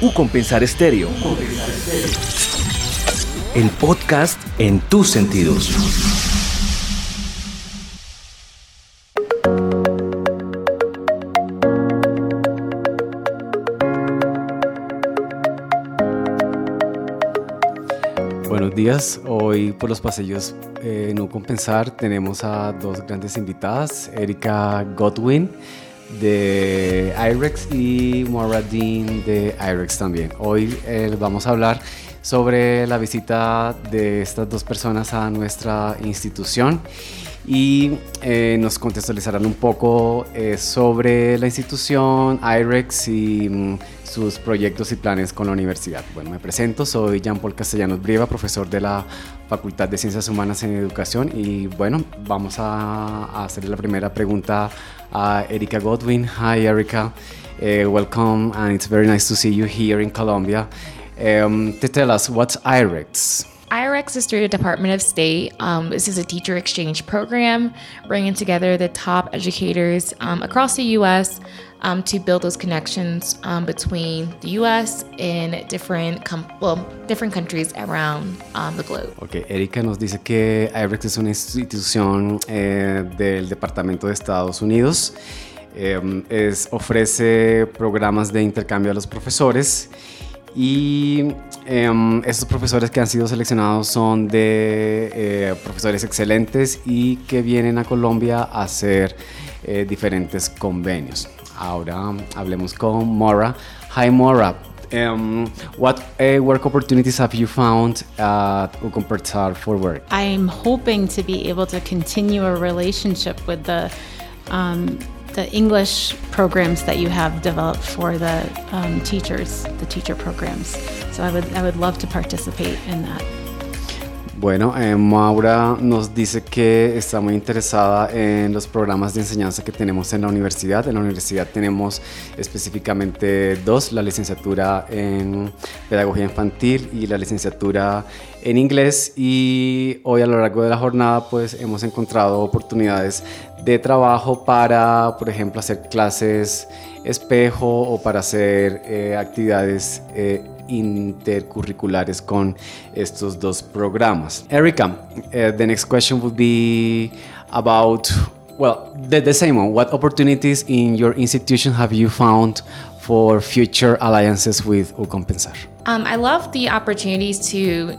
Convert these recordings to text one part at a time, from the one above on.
U Compensar Estéreo. El podcast en tus sentidos. Buenos días, hoy por los pasillos eh, No Compensar tenemos a dos grandes invitadas, Erika Godwin de IREX y Maura Dean de IREX también. Hoy eh, vamos a hablar sobre la visita de estas dos personas a nuestra institución y eh, nos contextualizarán un poco eh, sobre la institución, IREX y mm, sus proyectos y planes con la universidad. Bueno, me presento, soy Jean Paul Castellanos Brieva, profesor de la Facultad de Ciencias Humanas en Educación y bueno, vamos a, hacerle la primera pregunta a Erika Godwin. Hi Erika, uh, welcome and it's very nice to see you here in Colombia. Um, to tell us, what's IREX? IREX is through the Department of State. Um, this is a teacher exchange program bringing together the top educators um, across the U.S. Um, to build those connections um, between the U.S. and different, well, different countries around um, the globe. Okay, Erika nos dice que IREX es una institución eh, del Departamento de Estados Unidos. Eh, es, ofrece programas de intercambio a los profesores y eh, estos profesores que han sido seleccionados son de eh, profesores excelentes y que vienen a Colombia a hacer eh, diferentes convenios. Ahora hablemos con Mora. Hi Mora, um, what uh, work opportunities have you found at Ucompertar for work? I'm hoping to be able to continue a relationship with the um, the English programs that you have developed for the um, teachers, the teacher programs. So I would, I would love to participate in that. Bueno, eh, Maura nos dice que está muy interesada en los programas de enseñanza que tenemos en la universidad. En la universidad tenemos específicamente dos, la licenciatura en Pedagogía Infantil y la licenciatura en Inglés. Y hoy a lo largo de la jornada pues hemos encontrado oportunidades de trabajo para, por ejemplo, hacer clases espejo o para hacer eh, actividades eh, intercurriculares con estos dos programas. Erika, uh, the next question would be about, well, the, the same one. What opportunities in your institution have you found for future alliances with Ucompensar? Um, I love the opportunities to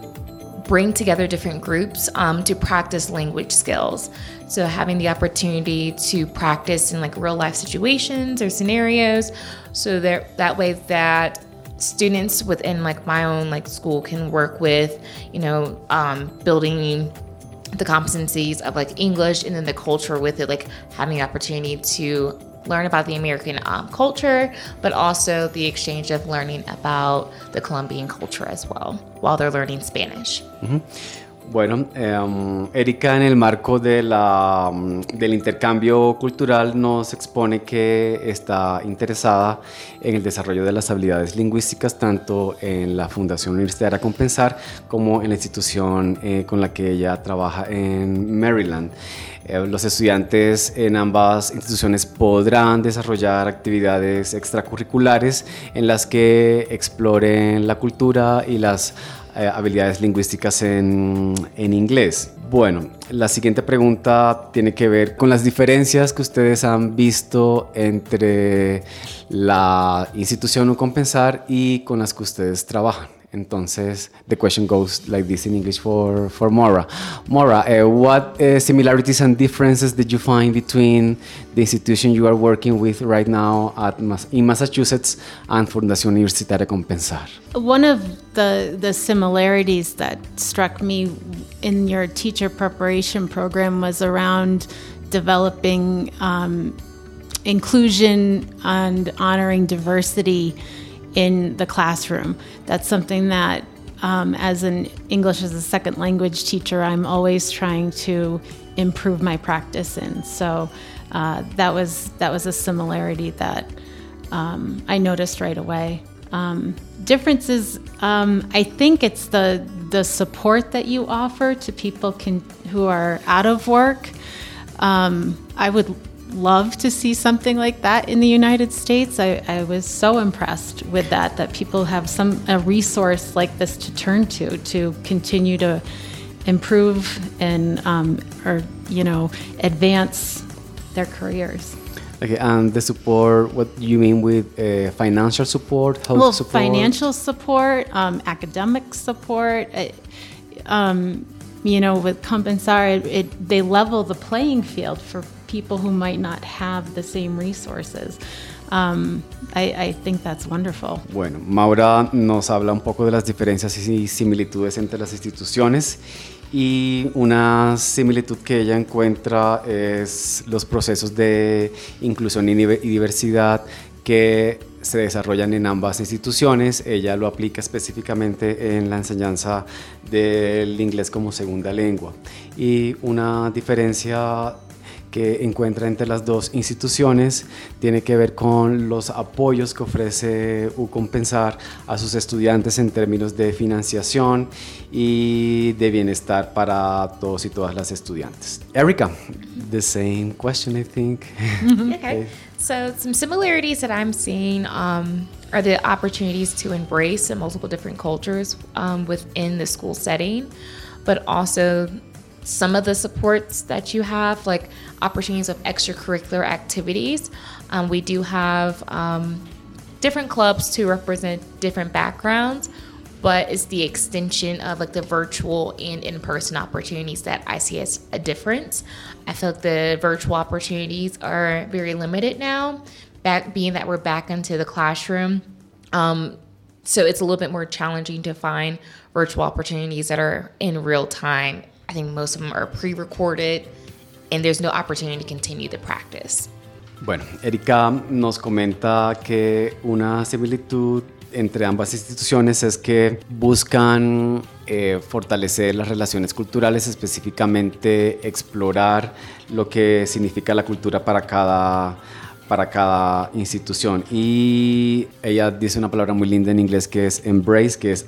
bring together different groups um, to practice language skills. So having the opportunity to practice in like real life situations or scenarios, so that that way that students within like my own like school can work with you know um, building the competencies of like english and then the culture with it like having the opportunity to learn about the american um, culture but also the exchange of learning about the colombian culture as well while they're learning spanish mm-hmm. Bueno, eh, Erika en el marco de la, mm, del intercambio cultural nos expone que está interesada en el desarrollo de las habilidades lingüísticas tanto en la Fundación Universitaria Compensar como en la institución eh, con la que ella trabaja en Maryland. Eh, los estudiantes en ambas instituciones podrán desarrollar actividades extracurriculares en las que exploren la cultura y las eh, habilidades lingüísticas en, en, inglés. Bueno, la siguiente pregunta tiene que ver con las diferencias que ustedes han visto entre la institución o compensar y con las que ustedes trabajan. Entonces, the question goes like this in English for, for Mora. Mora, uh, what uh, similarities and differences did you find between the institution you are working with right now at in Massachusetts and Fundación Universitaria Compensar? One of the, the similarities that struck me in your teacher preparation program was around developing um, inclusion and honoring diversity in the classroom. That's something that, um, as an English as a second language teacher, I'm always trying to improve my practice in. So uh, that was that was a similarity that um, I noticed right away. Um, differences, um, I think it's the the support that you offer to people can, who are out of work. Um, I would love to see something like that in the United States. I, I was so impressed with that, that people have some a resource like this to turn to to continue to improve and um, or you know advance their careers. Okay, and the support, what do you mean with uh, financial support, health well, support? financial support, um, academic support. Uh, um, you know, with Compensar, it, it, they level the playing field for people who might not have the same resources. Um, I, I, think that's wonderful. Bueno, Maura nos habla un poco de las diferencias y similitudes entre las instituciones y una similitud que ella encuentra es los procesos de inclusión y diversidad que se desarrollan en ambas instituciones. Ella lo aplica específicamente en la enseñanza del inglés como segunda lengua. Y una diferencia que encuentra entre las dos instituciones tiene que ver con los apoyos que ofrece UCompensar a sus estudiantes en términos de financiación y de bienestar para todos y todas las estudiantes. Erika, the same question I think. okay. So some similarities that I'm seeing um, are the opportunities to embrace multiple different cultures um, within the school setting, but also some of the supports that you have, like opportunities of extracurricular activities. Um, we do have um, different clubs to represent different backgrounds, but it's the extension of like the virtual and in-person opportunities that I see as a difference. I feel like the virtual opportunities are very limited now, back being that we're back into the classroom. Um, so it's a little bit more challenging to find virtual opportunities that are in real time I think most of them are pre-recorded and there's no opportunity to continue the practice. Bueno, Erika nos comenta que una similitud entre ambas instituciones es que buscan eh, fortalecer las relaciones culturales, específicamente explorar lo que significa la cultura para cada, para cada institución. Y ella dice una palabra muy linda en inglés que es embrace, que es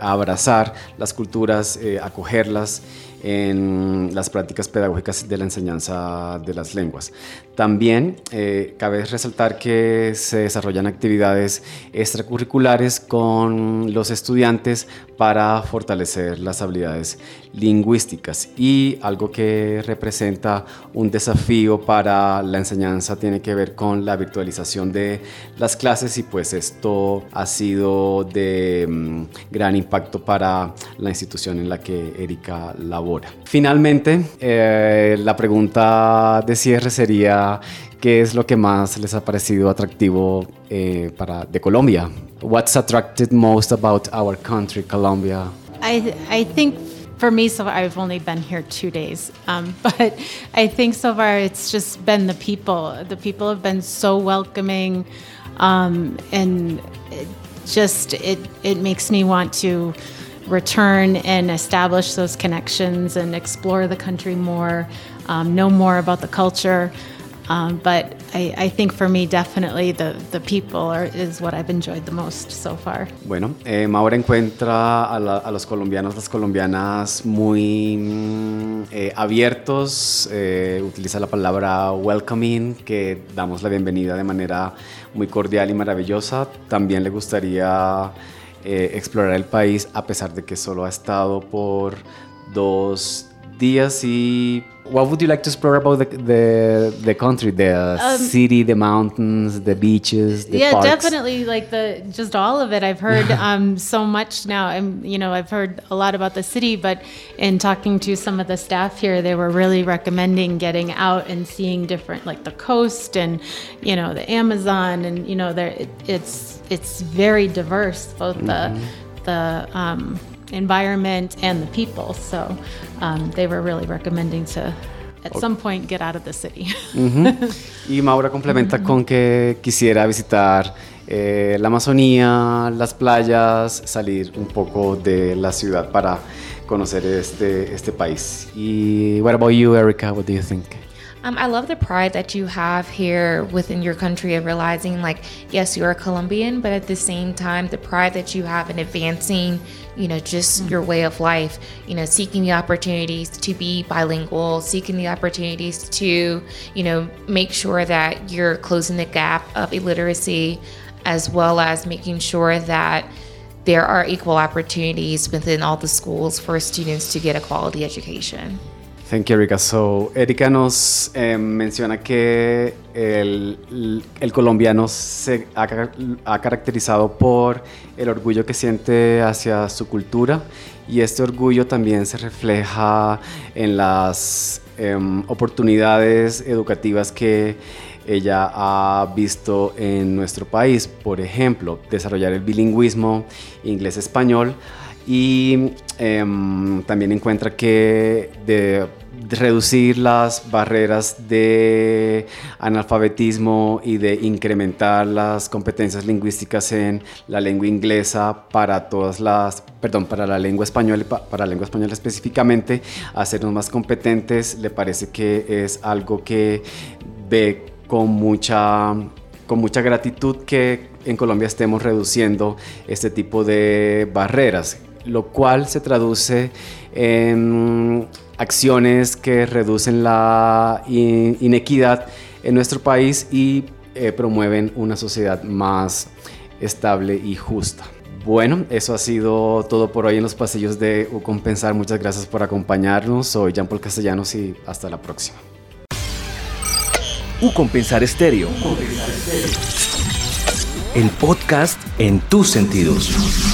abrazar las culturas, eh, acogerlas en las prácticas pedagógicas de la enseñanza de las lenguas. También eh, cabe resaltar que se desarrollan actividades extracurriculares con los estudiantes para fortalecer las habilidades lingüísticas y algo que representa un desafío para la enseñanza tiene que ver con la virtualización de las clases y pues esto ha sido de mm, gran impacto para la institución en la que Erika labora. Finalmente, eh, la pregunta de cierre sería ¿qué es lo que más les ha parecido atractivo eh, para, de Colombia? What's attracted most about our country, Colombia? I, I think for me, so I've only been here two days, um, but I think so far it's just been the people. The people have been so welcoming, um, and it just it it makes me want to return and establish those connections and explore the country more, um, know more about the culture. Um, but I, I, think for me, definitely the, the people are, is what I've enjoyed the most so far. Bueno, eh, Maura encuentra a, la, a, los colombianos, las colombianas muy mm, eh, abiertos, eh, utiliza la palabra welcoming, que damos la bienvenida de manera muy cordial y maravillosa. También le gustaría eh, explorar el país a pesar de que solo ha estado por dos y what would you like to explore about the the, the country the um, city the mountains the beaches the yeah parks? definitely like the just all of it i've heard um, so much now i'm you know i've heard a lot about the city but in talking to some of the staff here they were really recommending getting out and seeing different like the coast and you know the amazon and you know there it, it's it's very diverse both mm-hmm. the the um, environment and the people. So um, they were really recommending to at some point get out of the city. Y Maura complementa con que quisiera visitar eh, la Amazonía, las playas, salir un poco de la ciudad para conocer este, este país. Y what about you, Erica? What do you think? Um, I love the pride that you have here within your country of realizing, like, yes, you're a Colombian, but at the same time, the pride that you have in advancing, you know, just mm-hmm. your way of life, you know, seeking the opportunities to be bilingual, seeking the opportunities to, you know, make sure that you're closing the gap of illiteracy, as well as making sure that there are equal opportunities within all the schools for students to get a quality education. Thank you, Erika. So, Erika nos eh, menciona que el, el colombiano se ha, ha, caracterizado por el orgullo que siente hacia su cultura y este orgullo también se refleja en las eh, oportunidades educativas que ella ha visto en nuestro país. Por ejemplo, desarrollar el bilingüismo inglés-español y em, también encuentra que de, reducir las barreras de analfabetismo y de incrementar las competencias lingüísticas en la lengua inglesa para todas las, perdón, para la lengua española, para la lengua española específicamente, hacernos más competentes, le parece que es algo que ve con mucha, con mucha gratitud que en Colombia estemos reduciendo este tipo de barreras lo cual se traduce en acciones que reducen la inequidad en nuestro país y eh, promueven una sociedad más estable y justa. Bueno, eso ha sido todo por hoy en los pasillos de Ucompensar. Muchas gracias por acompañarnos. Soy Jean Paul Castellanos y hasta la próxima. Ucompensar Estéreo. El podcast en tus sentidos.